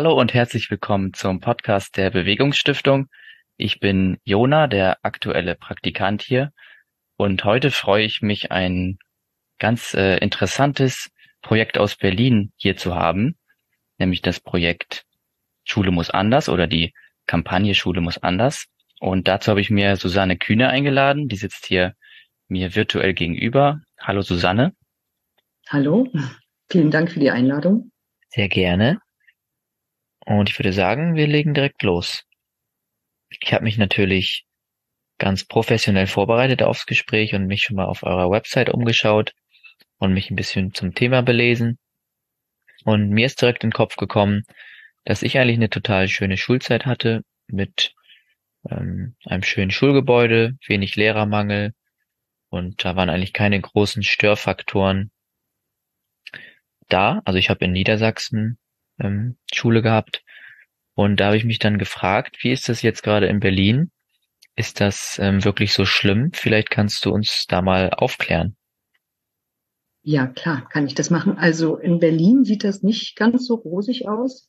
Hallo und herzlich willkommen zum Podcast der Bewegungsstiftung. Ich bin Jona, der aktuelle Praktikant hier. Und heute freue ich mich, ein ganz äh, interessantes Projekt aus Berlin hier zu haben, nämlich das Projekt Schule muss anders oder die Kampagne Schule muss anders. Und dazu habe ich mir Susanne Kühne eingeladen, die sitzt hier mir virtuell gegenüber. Hallo Susanne. Hallo, vielen Dank für die Einladung. Sehr gerne. Und ich würde sagen, wir legen direkt los. Ich habe mich natürlich ganz professionell vorbereitet aufs Gespräch und mich schon mal auf eurer Website umgeschaut und mich ein bisschen zum Thema belesen. Und mir ist direkt in den Kopf gekommen, dass ich eigentlich eine total schöne Schulzeit hatte mit ähm, einem schönen Schulgebäude, wenig Lehrermangel und da waren eigentlich keine großen Störfaktoren da. Also ich habe in Niedersachsen ähm, Schule gehabt. Und da habe ich mich dann gefragt, wie ist das jetzt gerade in Berlin? Ist das ähm, wirklich so schlimm? Vielleicht kannst du uns da mal aufklären. Ja, klar, kann ich das machen. Also in Berlin sieht das nicht ganz so rosig aus.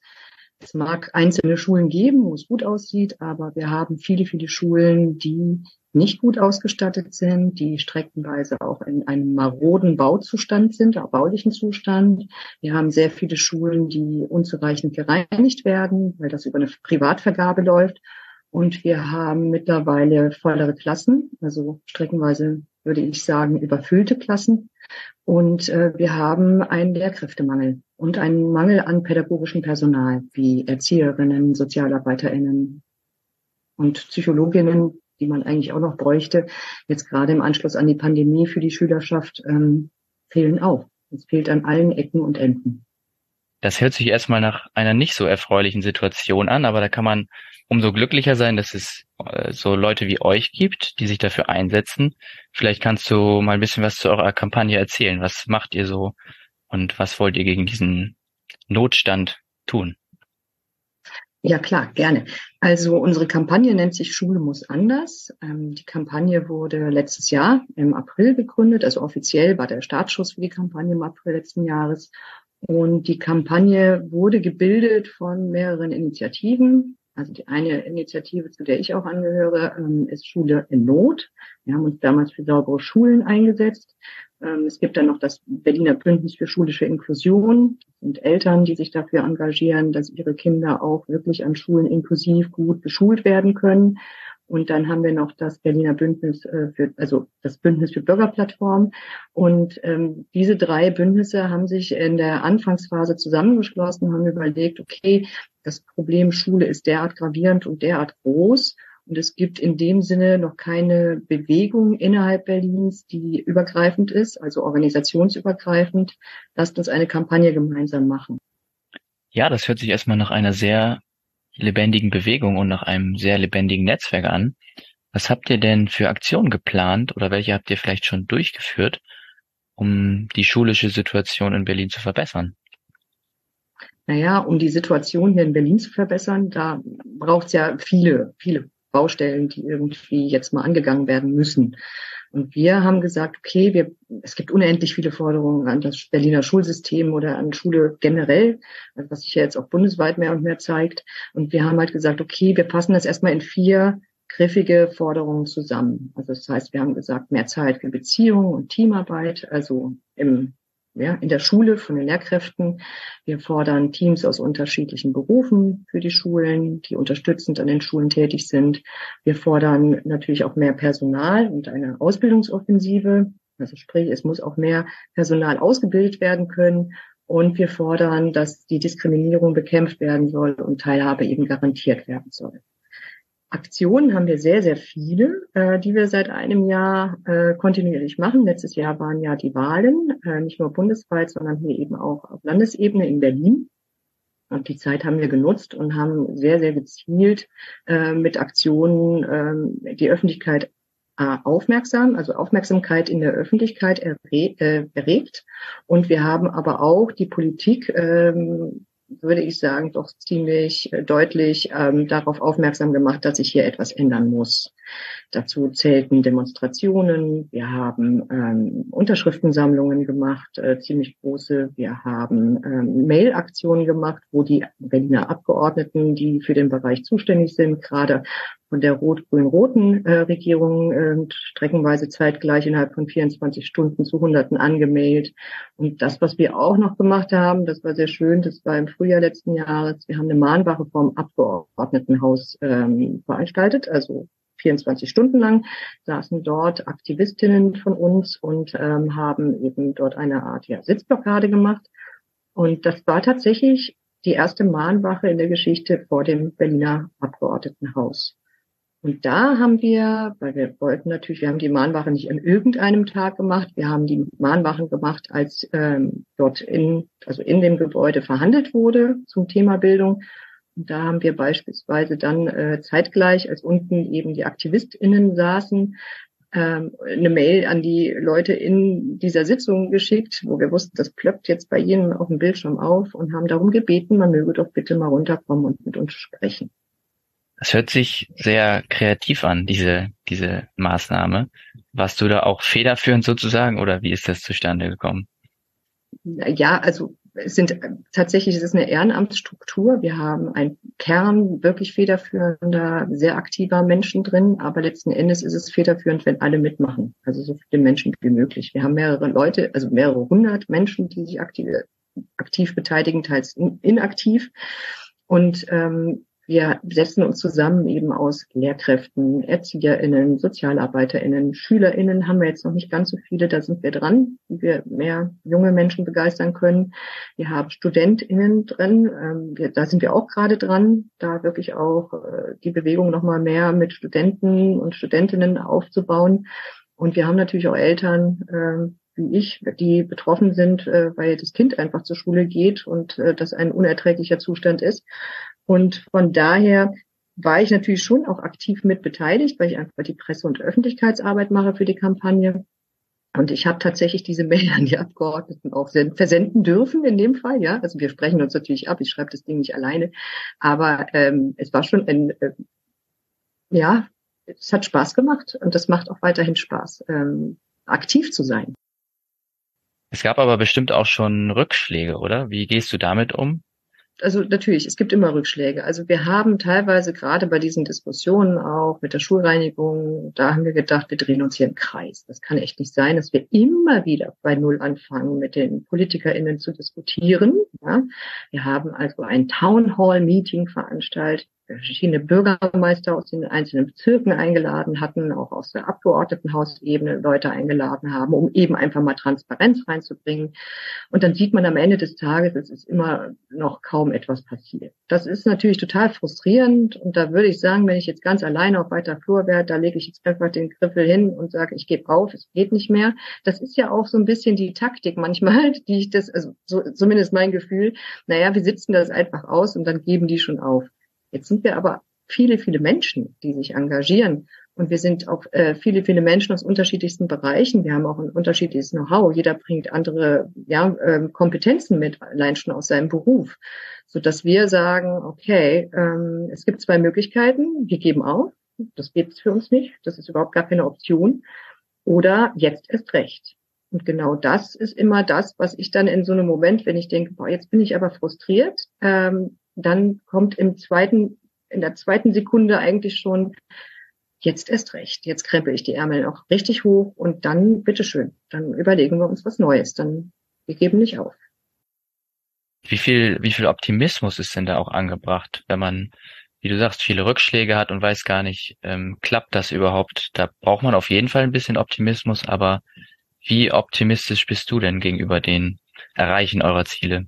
Es mag einzelne Schulen geben, wo es gut aussieht, aber wir haben viele, viele Schulen, die nicht gut ausgestattet sind, die streckenweise auch in einem maroden Bauzustand sind, auch baulichen Zustand. Wir haben sehr viele Schulen, die unzureichend gereinigt werden, weil das über eine Privatvergabe läuft. Und wir haben mittlerweile vollere Klassen, also streckenweise würde ich sagen überfüllte Klassen. Und äh, wir haben einen Lehrkräftemangel und einen Mangel an pädagogischem Personal wie Erzieherinnen, Sozialarbeiterinnen und Psychologinnen, die man eigentlich auch noch bräuchte, jetzt gerade im Anschluss an die Pandemie für die Schülerschaft, ähm, fehlen auch. Es fehlt an allen Ecken und Enden. Das hört sich erstmal nach einer nicht so erfreulichen Situation an, aber da kann man umso glücklicher sein, dass es äh, so Leute wie euch gibt, die sich dafür einsetzen. Vielleicht kannst du mal ein bisschen was zu eurer Kampagne erzählen. Was macht ihr so und was wollt ihr gegen diesen Notstand tun? Ja, klar, gerne. Also unsere Kampagne nennt sich Schule muss anders. Ähm, die Kampagne wurde letztes Jahr im April gegründet. Also offiziell war der Startschuss für die Kampagne im April letzten Jahres. Und die Kampagne wurde gebildet von mehreren Initiativen. Also die eine Initiative, zu der ich auch angehöre, ähm, ist Schule in Not. Wir haben uns damals für saubere Schulen eingesetzt. Ähm, es gibt dann noch das Berliner Bündnis für schulische Inklusion. Sind Eltern, die sich dafür engagieren, dass ihre Kinder auch wirklich an Schulen inklusiv gut beschult werden können. Und dann haben wir noch das Berliner Bündnis äh, für, also das Bündnis für Bürgerplattform. Und ähm, diese drei Bündnisse haben sich in der Anfangsphase zusammengeschlossen, haben überlegt, okay, das Problem Schule ist derart gravierend und derart groß und es gibt in dem Sinne noch keine Bewegung innerhalb Berlins, die übergreifend ist, also organisationsübergreifend. Lasst uns eine Kampagne gemeinsam machen. Ja, das hört sich erstmal nach einer sehr lebendigen Bewegung und nach einem sehr lebendigen Netzwerk an. Was habt ihr denn für Aktionen geplant oder welche habt ihr vielleicht schon durchgeführt, um die schulische Situation in Berlin zu verbessern? Naja, um die Situation hier in Berlin zu verbessern, da braucht es ja viele, viele Baustellen, die irgendwie jetzt mal angegangen werden müssen. Und wir haben gesagt, okay, wir, es gibt unendlich viele Forderungen an das Berliner Schulsystem oder an Schule generell, was sich ja jetzt auch bundesweit mehr und mehr zeigt. Und wir haben halt gesagt, okay, wir passen das erstmal in vier griffige Forderungen zusammen. Also das heißt, wir haben gesagt, mehr Zeit für Beziehungen und Teamarbeit, also im ja, in der Schule von den Lehrkräften. Wir fordern Teams aus unterschiedlichen Berufen für die Schulen, die unterstützend an den Schulen tätig sind. Wir fordern natürlich auch mehr Personal und eine Ausbildungsoffensive. Also sprich, es muss auch mehr Personal ausgebildet werden können. Und wir fordern, dass die Diskriminierung bekämpft werden soll und Teilhabe eben garantiert werden soll. Aktionen haben wir sehr, sehr viele, äh, die wir seit einem Jahr äh, kontinuierlich machen. Letztes Jahr waren ja die Wahlen, äh, nicht nur bundesweit, sondern hier eben auch auf Landesebene in Berlin. Und die Zeit haben wir genutzt und haben sehr, sehr gezielt äh, mit Aktionen äh, die Öffentlichkeit äh, aufmerksam, also Aufmerksamkeit in der Öffentlichkeit erre äh, erregt. Und wir haben aber auch die Politik ähm, würde ich sagen, doch ziemlich äh, deutlich ähm, darauf aufmerksam gemacht, dass sich hier etwas ändern muss. Dazu zählten Demonstrationen, wir haben ähm, Unterschriftensammlungen gemacht, äh, ziemlich große, wir haben ähm, Mail-Aktionen gemacht, wo die Berliner Abgeordneten, die für den Bereich zuständig sind, gerade von der rot-grün-roten äh, Regierung äh, streckenweise zeitgleich innerhalb von 24 Stunden zu Hunderten angemeldet. Und das, was wir auch noch gemacht haben, das war sehr schön, das war im Frühjahr letzten Jahres, wir haben eine Mahnwache vom Abgeordnetenhaus ähm, veranstaltet, also 24 Stunden lang saßen dort Aktivistinnen von uns und ähm, haben eben dort eine Art ja, Sitzblockade gemacht. Und das war tatsächlich die erste Mahnwache in der Geschichte vor dem Berliner Abgeordnetenhaus. Und da haben wir, weil wir wollten natürlich, wir haben die Mahnwache nicht an irgendeinem Tag gemacht, wir haben die Mahnwachen gemacht, als ähm, dort in, also in dem Gebäude verhandelt wurde zum Thema Bildung. Und da haben wir beispielsweise dann äh, zeitgleich, als unten eben die AktivistInnen saßen, ähm, eine Mail an die Leute in dieser Sitzung geschickt, wo wir wussten, das plöppt jetzt bei Ihnen auf dem Bildschirm auf und haben darum gebeten, man möge doch bitte mal runterkommen und mit uns sprechen. Das hört sich sehr kreativ an, diese, diese Maßnahme. Warst du da auch federführend sozusagen oder wie ist das zustande gekommen? Ja, also es sind tatsächlich, es ist eine Ehrenamtsstruktur. Wir haben einen Kern wirklich federführender, sehr aktiver Menschen drin, aber letzten Endes ist es federführend, wenn alle mitmachen. Also so viele Menschen wie möglich. Wir haben mehrere Leute, also mehrere hundert Menschen, die sich aktiv, aktiv beteiligen, teils inaktiv. Und ähm, wir setzen uns zusammen eben aus Lehrkräften, ErzieherInnen, SozialarbeiterInnen, SchülerInnen haben wir jetzt noch nicht ganz so viele, da sind wir dran, wie wir mehr junge Menschen begeistern können. Wir haben StudentInnen drin, ähm, da sind wir auch gerade dran, da wirklich auch äh, die Bewegung nochmal mehr mit Studenten und Studentinnen aufzubauen. Und wir haben natürlich auch Eltern, äh, wie ich, die betroffen sind, äh, weil das Kind einfach zur Schule geht und äh, das ein unerträglicher Zustand ist. Und von daher war ich natürlich schon auch aktiv mit beteiligt, weil ich einfach die Presse- und Öffentlichkeitsarbeit mache für die Kampagne. Und ich habe tatsächlich diese Mail an die Abgeordneten auch versenden dürfen in dem Fall, ja. Also wir sprechen uns natürlich ab, ich schreibe das Ding nicht alleine. Aber ähm, es war schon ein, äh, ja, es hat Spaß gemacht und das macht auch weiterhin Spaß, ähm, aktiv zu sein. Es gab aber bestimmt auch schon Rückschläge, oder? Wie gehst du damit um? Also natürlich, es gibt immer Rückschläge. Also wir haben teilweise gerade bei diesen Diskussionen auch mit der Schulreinigung, da haben wir gedacht, wir drehen uns hier im Kreis. Das kann echt nicht sein, dass wir immer wieder bei Null anfangen, mit den PolitikerInnen zu diskutieren. Ja. Wir haben also ein Town Hall Meeting veranstaltet verschiedene Bürgermeister aus den einzelnen Bezirken eingeladen hatten, auch aus der Abgeordnetenhausebene Leute eingeladen haben, um eben einfach mal Transparenz reinzubringen. Und dann sieht man am Ende des Tages, es ist immer noch kaum etwas passiert. Das ist natürlich total frustrierend und da würde ich sagen, wenn ich jetzt ganz alleine auf weiter Flur wäre, da lege ich jetzt einfach den Griffel hin und sage, ich gebe auf, es geht nicht mehr. Das ist ja auch so ein bisschen die Taktik manchmal, die ich das, also so, zumindest mein Gefühl, naja, wir sitzen das einfach aus und dann geben die schon auf. Jetzt sind wir aber viele, viele Menschen, die sich engagieren. Und wir sind auch äh, viele, viele Menschen aus unterschiedlichsten Bereichen. Wir haben auch ein unterschiedliches Know-how. Jeder bringt andere ja, ähm, Kompetenzen mit, allein schon aus seinem Beruf. So dass wir sagen, okay, ähm, es gibt zwei Möglichkeiten. Wir geben auf. Das gibt es für uns nicht. Das ist überhaupt gar keine Option. Oder jetzt erst recht. Und genau das ist immer das, was ich dann in so einem Moment, wenn ich denke, boah, jetzt bin ich aber frustriert, ähm, dann kommt im zweiten, in der zweiten Sekunde eigentlich schon, jetzt erst recht, jetzt krempel ich die Ärmel noch richtig hoch und dann, bitteschön, dann überlegen wir uns was Neues, dann, wir geben nicht auf. Wie viel, wie viel Optimismus ist denn da auch angebracht, wenn man, wie du sagst, viele Rückschläge hat und weiß gar nicht, ähm, klappt das überhaupt? Da braucht man auf jeden Fall ein bisschen Optimismus, aber wie optimistisch bist du denn gegenüber den Erreichen eurer Ziele?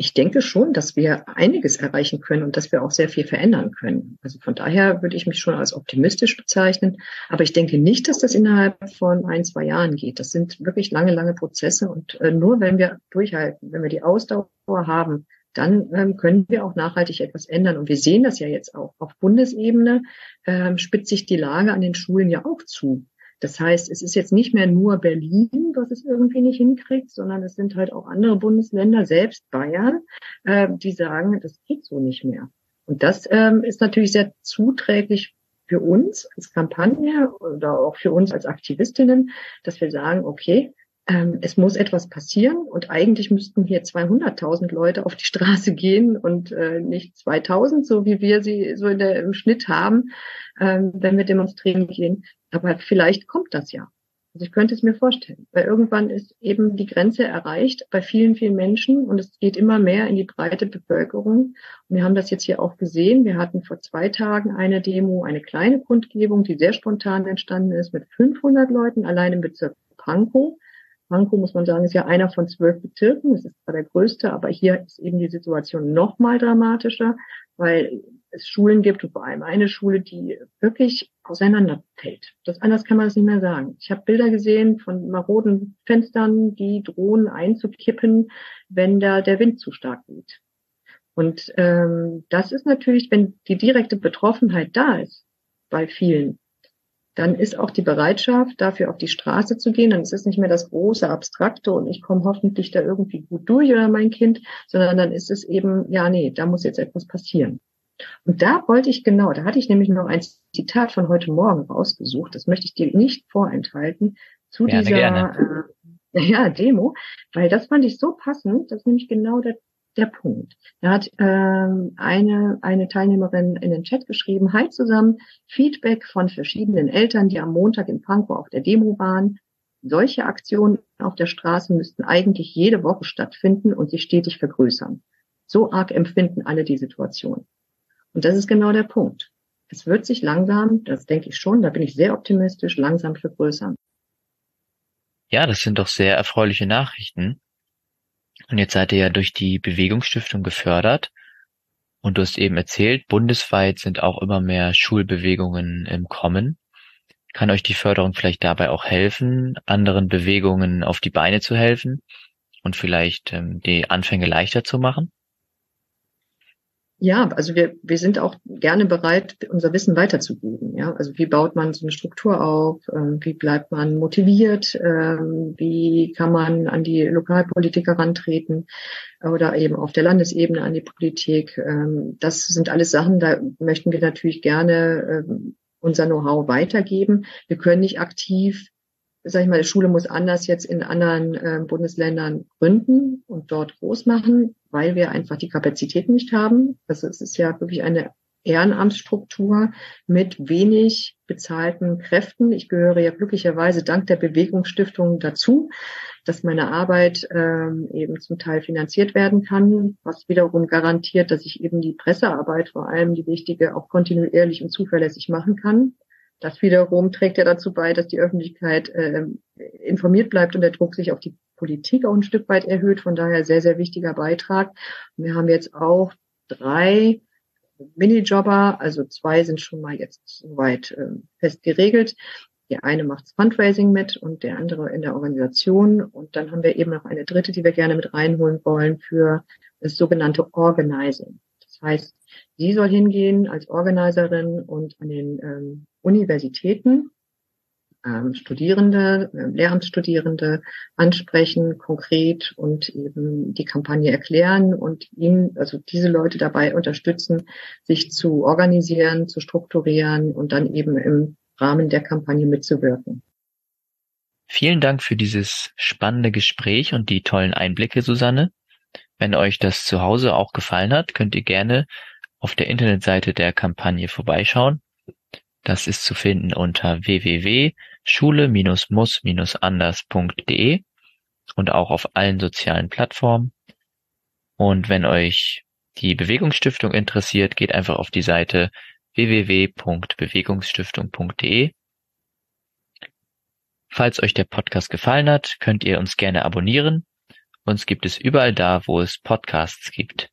Ich denke schon, dass wir einiges erreichen können und dass wir auch sehr viel verändern können. Also von daher würde ich mich schon als optimistisch bezeichnen. Aber ich denke nicht, dass das innerhalb von ein, zwei Jahren geht. Das sind wirklich lange, lange Prozesse. Und äh, nur wenn wir durchhalten, wenn wir die Ausdauer haben, dann ähm, können wir auch nachhaltig etwas ändern. Und wir sehen das ja jetzt auch. Auf Bundesebene ähm, spitzt sich die Lage an den Schulen ja auch zu. Das heißt, es ist jetzt nicht mehr nur Berlin, was es irgendwie nicht hinkriegt, sondern es sind halt auch andere Bundesländer, selbst Bayern, äh, die sagen, das geht so nicht mehr. Und das ähm, ist natürlich sehr zuträglich für uns als Kampagne oder auch für uns als Aktivistinnen, dass wir sagen, okay, ähm, es muss etwas passieren und eigentlich müssten hier 200.000 Leute auf die Straße gehen und äh, nicht 2.000, so wie wir sie so der, im Schnitt haben, ähm, wenn wir demonstrieren gehen. Aber vielleicht kommt das ja. Also ich könnte es mir vorstellen, weil irgendwann ist eben die Grenze erreicht bei vielen, vielen Menschen und es geht immer mehr in die breite Bevölkerung. Und wir haben das jetzt hier auch gesehen. Wir hatten vor zwei Tagen eine Demo, eine kleine Kundgebung, die sehr spontan entstanden ist mit 500 Leuten allein im Bezirk Pankow. Pankow, muss man sagen, ist ja einer von zwölf Bezirken. Das ist zwar der größte, aber hier ist eben die Situation noch mal dramatischer, weil es Schulen gibt und vor allem eine Schule, die wirklich auseinanderfällt. Das anders kann man es nicht mehr sagen. Ich habe Bilder gesehen von maroden Fenstern, die drohen einzukippen, wenn da der Wind zu stark weht. Und ähm, das ist natürlich, wenn die direkte Betroffenheit da ist bei vielen, dann ist auch die Bereitschaft, dafür auf die Straße zu gehen. Dann ist es nicht mehr das große Abstrakte und ich komme hoffentlich da irgendwie gut durch oder mein Kind, sondern dann ist es eben, ja, nee, da muss jetzt etwas passieren. Und da wollte ich genau, da hatte ich nämlich noch ein Zitat von heute Morgen rausgesucht, das möchte ich dir nicht vorenthalten, zu gerne, dieser gerne. Äh, ja, Demo, weil das fand ich so passend, das ist nämlich genau der, der Punkt. Da hat ähm, eine, eine Teilnehmerin in den Chat geschrieben, Hi zusammen, Feedback von verschiedenen Eltern, die am Montag in Pankow auf der Demo waren. Solche Aktionen auf der Straße müssten eigentlich jede Woche stattfinden und sich stetig vergrößern. So arg empfinden alle die Situation. Und das ist genau der Punkt. Es wird sich langsam, das denke ich schon, da bin ich sehr optimistisch, langsam vergrößern. Ja, das sind doch sehr erfreuliche Nachrichten. Und jetzt seid ihr ja durch die Bewegungsstiftung gefördert. Und du hast eben erzählt, bundesweit sind auch immer mehr Schulbewegungen im Kommen. Kann euch die Förderung vielleicht dabei auch helfen, anderen Bewegungen auf die Beine zu helfen und vielleicht ähm, die Anfänge leichter zu machen? Ja, also wir, wir sind auch gerne bereit, unser Wissen weiterzugeben. Ja, also wie baut man so eine Struktur auf? Ähm, wie bleibt man motiviert? Ähm, wie kann man an die Lokalpolitik herantreten oder eben auf der Landesebene an die Politik? Ähm, das sind alles Sachen, da möchten wir natürlich gerne unser Know-how weitergeben. Wir können nicht aktiv sag ich mal, die Schule muss anders jetzt in anderen äh, Bundesländern gründen und dort groß machen, weil wir einfach die Kapazitäten nicht haben. Also es ist ja wirklich eine Ehrenamtsstruktur mit wenig bezahlten Kräften. Ich gehöre ja glücklicherweise dank der Bewegungsstiftung dazu, dass meine Arbeit ähm, eben zum Teil finanziert werden kann, was wiederum garantiert, dass ich eben die Pressearbeit, vor allem die wichtige, auch kontinuierlich und zuverlässig machen kann. Das wiederum trägt ja dazu bei, dass die Öffentlichkeit äh, informiert bleibt und der Druck sich auf die Politik auch ein Stück weit erhöht. Von daher sehr, sehr wichtiger Beitrag. wir haben jetzt auch drei Minijobber, also zwei sind schon mal jetzt soweit äh, fest geregelt. Der eine macht Fundraising mit und der andere in der Organisation. Und dann haben wir eben noch eine dritte, die wir gerne mit reinholen wollen für das sogenannte Organizing. Das heißt, sie soll hingehen als Organiserin und an den ähm, Universitäten ähm, Studierende, äh, Lehramtsstudierende ansprechen, konkret und eben die Kampagne erklären und ihnen, also diese Leute dabei unterstützen, sich zu organisieren, zu strukturieren und dann eben im Rahmen der Kampagne mitzuwirken. Vielen Dank für dieses spannende Gespräch und die tollen Einblicke, Susanne. Wenn euch das zu Hause auch gefallen hat, könnt ihr gerne auf der Internetseite der Kampagne vorbeischauen. Das ist zu finden unter www.schule-muss-anders.de und auch auf allen sozialen Plattformen. Und wenn euch die Bewegungsstiftung interessiert, geht einfach auf die Seite www.bewegungsstiftung.de. Falls euch der Podcast gefallen hat, könnt ihr uns gerne abonnieren. Uns gibt es überall da, wo es Podcasts gibt.